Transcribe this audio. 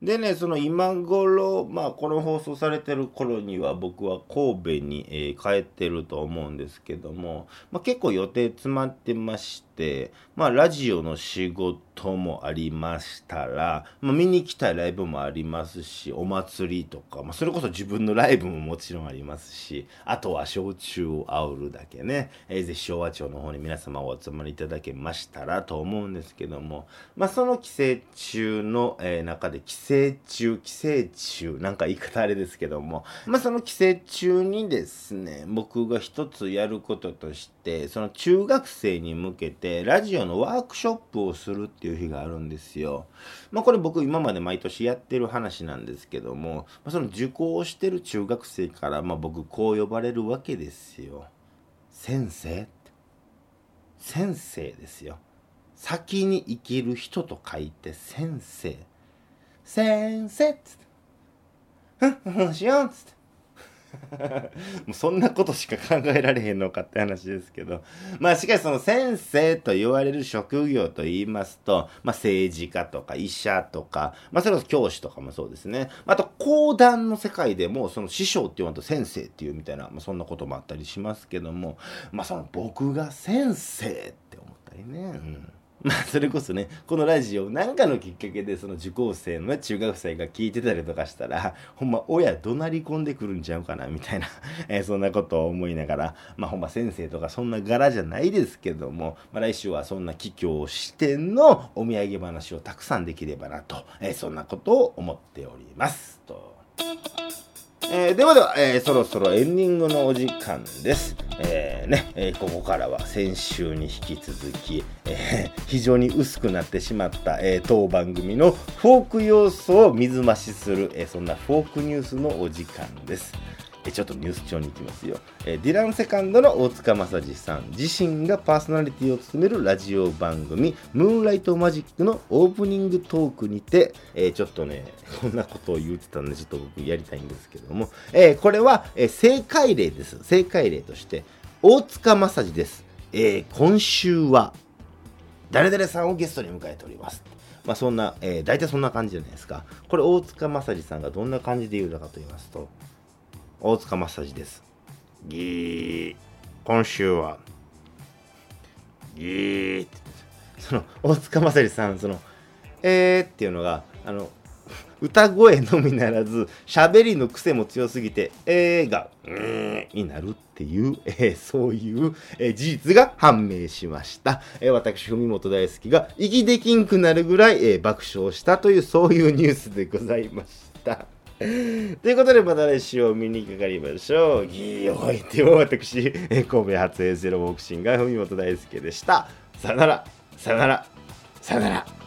でね、その今頃、まあこの放送されてる頃には僕は神戸に、えー帰ってると思うんですけども、まあ、結構予定詰まってまして、まあラジオの仕事もありましたら、まあ見に行きたいライブもありますし、お祭りとか、まあそれこそ自分のライブももちろんありますし、あとは焼酎を煽るだけね、えーぜひ昭和町の方に皆様お集まりいただけましたらと思うんですけども、まあその寄生虫の、えー中で寄生虫、寄生虫、なんか言い方あれですけども、まあその寄生虫にですね、僕が一つやることとして、その中学生に向けてラジオのワークショップをするっていう日があるんですよ。まあこれ僕今まで毎年やってる話なんですけども、ま、その受講してる中学生から、ま僕こう呼ばれるわけですよ。先生先生ですよ。先に生きる人と書いて先生。先生っつって。ふんふんしようっつって。もうそんなことしか考えられへんのかって話ですけど。まあしかしその先生と言われる職業と言いますと、まあ政治家とか医者とか、まあそれこそ教師とかもそうですね。あと講談の世界でもその師匠って言わんと先生っていうみたいな、まあそんなこともあったりしますけども、まあその僕が先生って思ったりね。うんまあそれこそねこのラジオ何かのきっかけでその受講生の中学生が聞いてたりとかしたらほんま親怒鳴り込んでくるんちゃうかなみたいな、えーそんなことを思いながらまあほんま先生とかそんな柄じゃないですけども、まあ、来週はそんな帰郷してのお土産話をたくさんできればなと、えーそんなことを思っておりますと。えーではでは、えーそろそろエンディングのお時間です。えーね、えーここからは先週に引き続き、えー非常に薄くなってしまった、えー当番組のフォーク要素を水増しする、えーそんなフォークニュースのお時間です。えちょっとニュース帳に行きますよ、えディランセカンドの大塚正治さん。自身がパーソナリティを務めるラジオ番組「ムーンライトマジック」のオープニングトークにて、えちょっとねこんなことを言ってたんでちょっと僕やりたいんですけども、えこれは、え正解例です。正解例として大塚正治です、えー今週は誰々さんをゲストに迎えております。まあそんな、えー大体そんな感じじゃないですか。これ大塚正治さんがどんな感じで言うのかと言いますと大塚正治です。ぎー、今週は、ぎーってその、大塚正治さん、その、えーっていうのが、あの、歌声のみならず、喋りの癖も強すぎて、えーが、うーんになるっていう、えーそういう、えー事実が判明しました。えー私、文本大好きが、息できんくなるぐらい、えー爆笑したという、そういうニュースでございました。ということで、また来週お見にかかりましょう。ギーお相手は私、えー神戸発営ゼロボクシングが文本大輔でした。さよなら、さよなら、さよなら。